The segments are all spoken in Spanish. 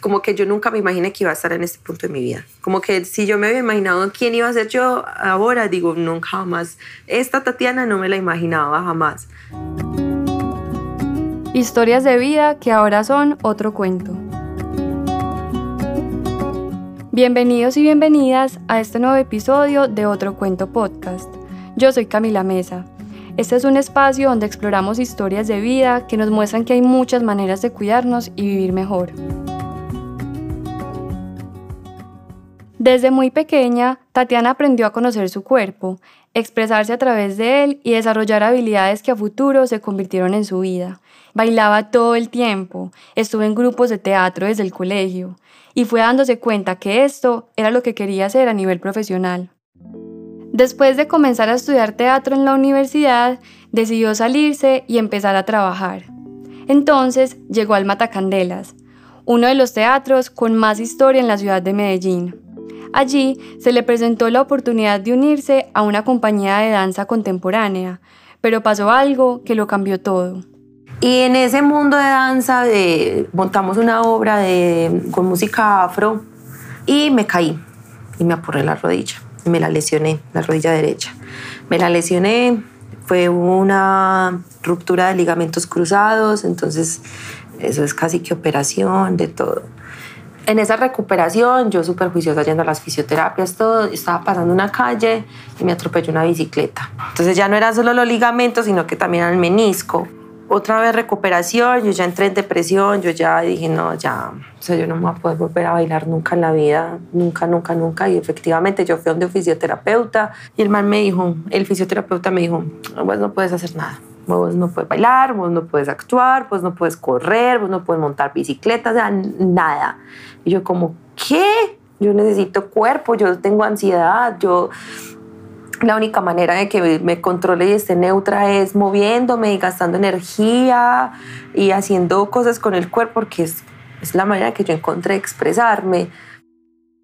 como que yo nunca me imaginé que iba a estar en este punto de mi vida. Como que si yo me había imaginado quién iba a ser yo ahora, digo, nunca jamás. Esta Tatiana no me la imaginaba jamás. Historias de vida que ahora son otro cuento. Bienvenidos y bienvenidas a este nuevo episodio de Otro Cuento Podcast. Yo soy Camila Mesa. Este es un espacio donde exploramos historias de vida que nos muestran que hay muchas maneras de cuidarnos y vivir mejor. Desde muy pequeña, Tatiana aprendió a conocer su cuerpo, expresarse a través de él y desarrollar habilidades que a futuro se convirtieron en su vida. Bailaba todo el tiempo, estuvo en grupos de teatro desde el colegio y fue dándose cuenta que esto era lo que quería hacer a nivel profesional. Después de comenzar a estudiar teatro en la universidad, decidió salirse y empezar a trabajar. Entonces llegó al Matacandelas, uno de los teatros con más historia en la ciudad de Medellín. Allí se le presentó la oportunidad de unirse a una compañía de danza contemporánea, pero pasó algo que lo cambió todo. Y en ese mundo de danza montamos una obra de, con música afro y me caí y me apurré la rodilla. Y me la lesioné, la rodilla derecha. Me la lesioné, fue una ruptura de ligamentos cruzados, entonces eso es casi que operación de todo en esa recuperación, yo súper juiciosa yendo a las fisioterapias, todo, estaba pasando una calle y me atropelló una bicicleta. Entonces ya no eran solo los ligamentos, sino que también el menisco. Otra vez recuperación, yo ya entré en depresión, yo ya dije, no, ya, o sea, yo no me voy a poder volver a bailar nunca en la vida, nunca, nunca, nunca. Y efectivamente yo fui a un fisioterapeuta y el man me dijo, el fisioterapeuta me dijo, pues no puedes hacer nada vos no puedes bailar, vos no puedes actuar, vos no puedes correr, vos no puedes montar bicicleta, o sea, nada. Y yo como, ¿qué? Yo necesito cuerpo, yo tengo ansiedad, yo... La única manera de que me controle y esté neutra es moviéndome y gastando energía y haciendo cosas con el cuerpo porque es, es la manera que yo encontré de expresarme.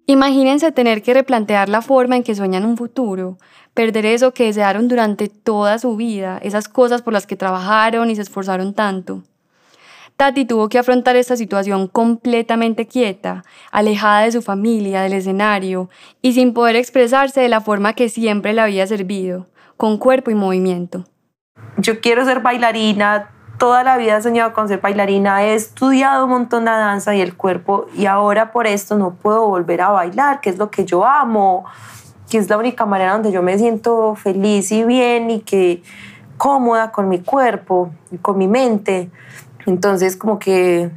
Imagínense tener que replantear la forma en que sueñan un futuro, perder eso que desearon durante toda su vida, esas cosas por las que trabajaron y se esforzaron tanto. Tati tuvo que afrontar esta situación completamente quieta, alejada de su familia, del escenario, y sin poder expresarse de la forma que siempre le había servido, con cuerpo y movimiento. Yo quiero ser bailarina, toda la vida he soñado con ser bailarina, he estudiado un montón de danza y el cuerpo, y ahora por esto no puedo volver a bailar, que es lo que yo amo que es la única manera donde yo me siento feliz y bien y que cómoda con mi cuerpo y con mi mente. Entonces como que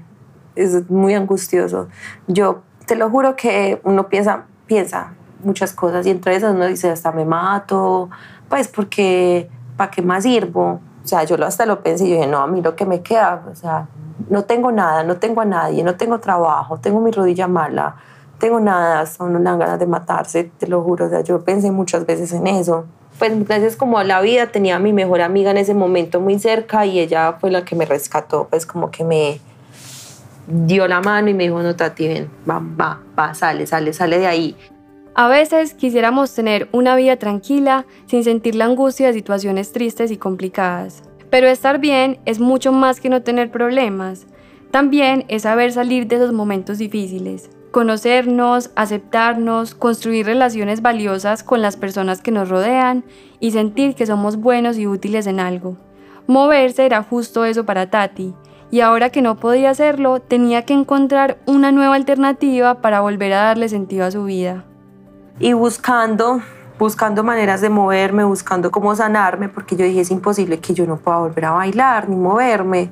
es muy angustioso. Yo te lo juro que uno piensa, piensa muchas cosas y entre esas uno dice hasta me mato, pues porque ¿para qué más sirvo? O sea, yo hasta lo pensé y dije, no, a mí lo que me queda, o sea, no tengo nada, no tengo a nadie, no tengo trabajo, tengo mi rodilla mala, tengo nada, son unas ganas de matarse, te lo juro. O sea, yo pensé muchas veces en eso. Pues gracias como a la vida tenía a mi mejor amiga en ese momento muy cerca y ella fue la que me rescató, pues como que me dio la mano y me dijo, no, Tati, ven, va, va, va, sale, sale, sale de ahí. A veces quisiéramos tener una vida tranquila sin sentir la angustia de situaciones tristes y complicadas. Pero estar bien es mucho más que no tener problemas. También es saber salir de esos momentos difíciles conocernos, aceptarnos, construir relaciones valiosas con las personas que nos rodean y sentir que somos buenos y útiles en algo. Moverse era justo eso para Tati, y ahora que no podía hacerlo, tenía que encontrar una nueva alternativa para volver a darle sentido a su vida. Y buscando, buscando maneras de moverme, buscando cómo sanarme, porque yo dije, es imposible que yo no pueda volver a bailar ni moverme.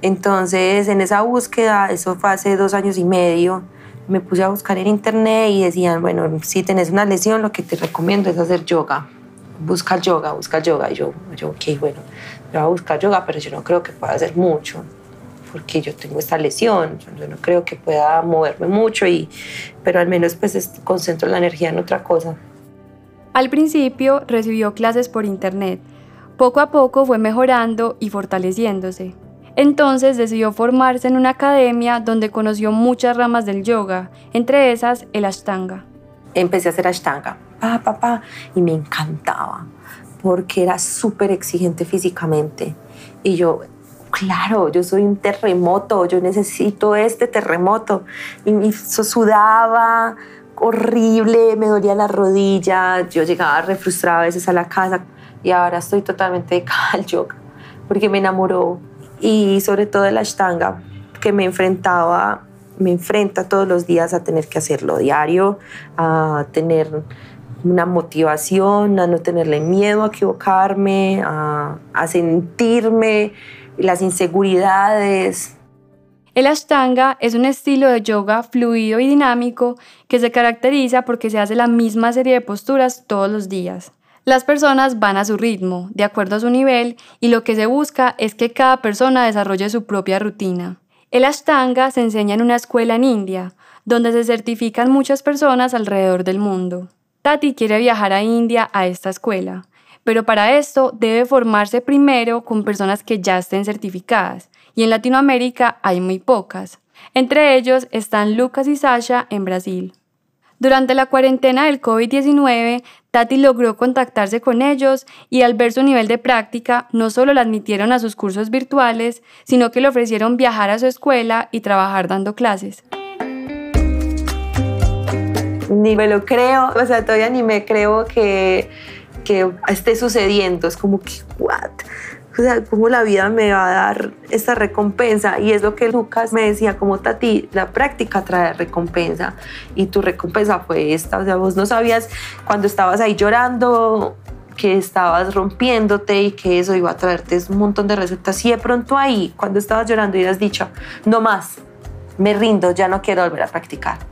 Entonces, en esa búsqueda, eso fue hace dos años y medio, me puse a buscar en internet y decían, bueno, si tenés una lesión, lo que te recomiendo es hacer yoga. Busca yoga, busca yoga. Y yo, yo ok, bueno, voy a buscar yoga, pero yo no creo que pueda hacer mucho porque yo tengo esta lesión, yo no creo que pueda moverme mucho, y, pero al menos pues concentro la energía en otra cosa. Al principio recibió clases por internet, poco a poco fue mejorando y fortaleciéndose. Entonces decidió formarse en una academia donde conoció muchas ramas del yoga, entre esas el ashtanga. Empecé a hacer ashtanga, pa, pa, pa, y me encantaba porque era súper exigente físicamente. Y yo claro, yo soy un terremoto, yo necesito este terremoto. Y me sudaba horrible, me dolía la rodilla, yo llegaba re frustrada a veces a la casa y ahora estoy totalmente dedicada al yoga porque me enamoró y sobre todo de la ashtanga que me enfrentaba me enfrenta todos los días a tener que hacerlo diario, a tener una motivación, a no tenerle miedo a equivocarme, a, a sentirme las inseguridades. El Ashtanga es un estilo de yoga fluido y dinámico que se caracteriza porque se hace la misma serie de posturas todos los días. Las personas van a su ritmo, de acuerdo a su nivel, y lo que se busca es que cada persona desarrolle su propia rutina. El Ashtanga se enseña en una escuela en India, donde se certifican muchas personas alrededor del mundo. Tati quiere viajar a India a esta escuela, pero para esto debe formarse primero con personas que ya estén certificadas, y en Latinoamérica hay muy pocas. Entre ellos están Lucas y Sasha en Brasil. Durante la cuarentena del COVID-19, Tati logró contactarse con ellos y al ver su nivel de práctica, no solo la admitieron a sus cursos virtuales, sino que le ofrecieron viajar a su escuela y trabajar dando clases. Ni me lo creo, o sea, todavía ni me creo que, que esté sucediendo. Es como que, ¿what? o sea, cómo la vida me va a dar esta recompensa. Y es lo que Lucas me decía, como Tati, la práctica trae recompensa. Y tu recompensa fue esta. O sea, vos no sabías cuando estabas ahí llorando que estabas rompiéndote y que eso iba a traerte un montón de recetas. Y de pronto ahí, cuando estabas llorando y has dicho, no más, me rindo, ya no quiero volver a practicar.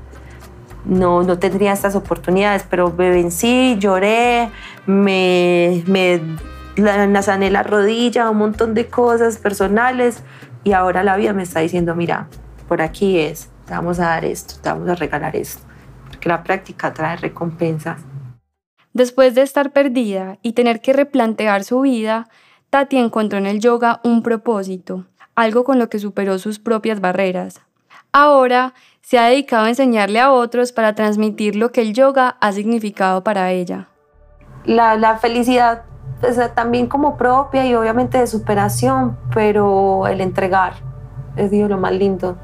No, no tendría estas oportunidades, pero me vencí, lloré, me, me la, sané la rodilla, un montón de cosas personales y ahora la vida me está diciendo, mira, por aquí es, te vamos a dar esto, te vamos a regalar esto, porque la práctica trae recompensas. Después de estar perdida y tener que replantear su vida, Tati encontró en el yoga un propósito, algo con lo que superó sus propias barreras. Ahora se ha dedicado a enseñarle a otros para transmitir lo que el yoga ha significado para ella. La, felicidad pues, también como propia y obviamente de superación, pero el entregar es lo más lindo.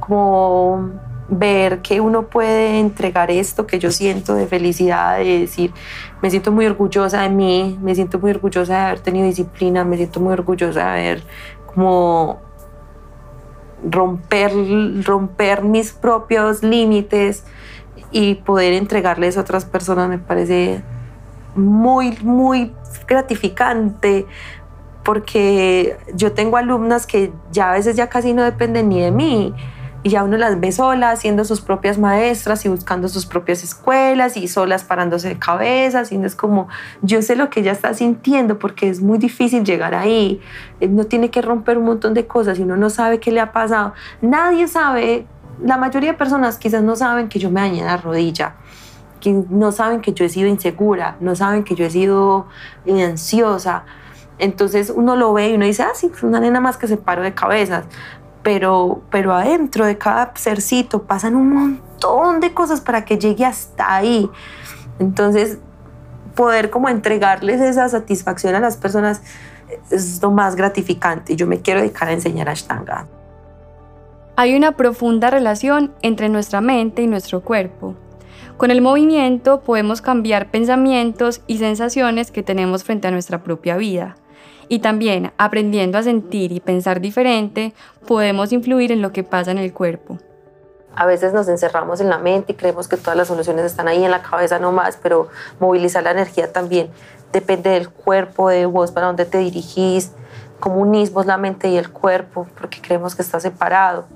Como ver que uno puede entregar esto que yo siento de felicidad, de decir, me siento muy orgullosa de mí, me siento muy orgullosa de haber tenido disciplina, me siento muy orgullosa de haber como romper, romper mis propios límites y poder entregarles a otras personas me parece muy, muy gratificante porque yo tengo alumnas que ya a veces ya casi no dependen ni de mí y ya uno las ve solas siendo sus propias maestras y buscando sus propias escuelas y solas parándose de cabeza, y es como yo sé lo que ella está sintiendo porque es muy difícil llegar ahí, no tiene que romper un montón de cosas y uno no sabe qué le ha pasado, nadie sabe, la mayoría de personas quizás no saben que yo me dañé la rodilla no saben que yo he sido insegura, no saben que yo he sido ansiosa. Entonces uno lo ve y uno dice, ah, sí, una nena más que se paró de cabezas. Pero, pero adentro de cada sercito pasan un montón de cosas para que llegue hasta ahí. Entonces, poder como entregarles esa satisfacción a las personas es lo más gratificante. Yo me quiero dedicar a enseñar Ashtanga. Hay una profunda relación entre nuestra mente y nuestro cuerpo. Con el movimiento podemos cambiar pensamientos y sensaciones que tenemos frente a nuestra propia vida. Y también aprendiendo a sentir y pensar diferente, podemos influir en lo que pasa en el cuerpo. A veces nos encerramos en la mente y creemos que todas las soluciones están ahí en la cabeza nomás, pero movilizar la energía también depende del cuerpo, de vos, para dónde te dirigís. Cómo unimos la mente y el cuerpo, porque creemos que está separado,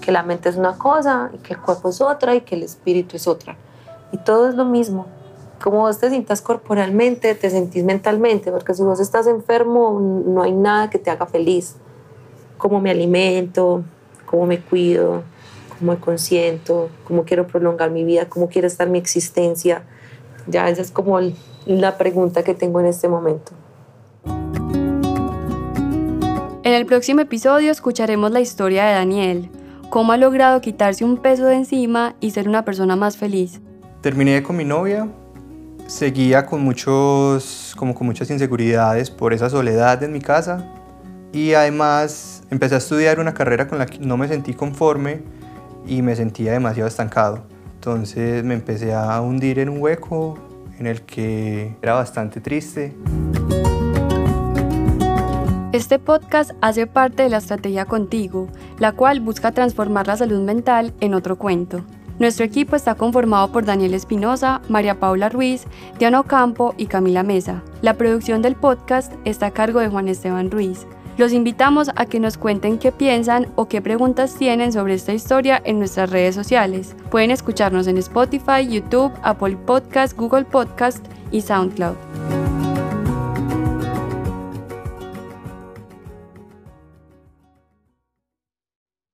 que la mente es una cosa y que el cuerpo es otra y que el espíritu es otra. Y todo es lo mismo. Como vos te sientas corporalmente, te sentís mentalmente, porque si vos estás enfermo, no hay nada que te haga feliz. Cómo me alimento, cómo me cuido, cómo me consiento, cómo quiero prolongar mi vida, cómo quiero estar mi existencia. Ya esa es como la pregunta que tengo en este momento. En el próximo episodio escucharemos la historia de Daniel, cómo ha logrado quitarse un peso de encima y ser una persona más feliz. Terminé con mi novia, seguía con, muchos, como con muchas inseguridades por esa soledad en mi casa y además empecé a estudiar una carrera con la que no me sentí conforme y me sentía demasiado estancado. Entonces me empecé a hundir en un hueco en el que era bastante triste. Este podcast hace parte de la estrategia Contigo, la cual busca transformar la salud mental en otro cuento. Nuestro equipo está conformado por Daniel Espinosa, María Paula Ruiz, Diana Ocampo y Camila Mesa. La producción del podcast está a cargo de Juan Esteban Ruiz. Los invitamos a que nos cuenten qué piensan o qué preguntas tienen sobre esta historia en nuestras redes sociales. Pueden escucharnos en Spotify, YouTube, Apple Podcast, Google Podcast y SoundCloud.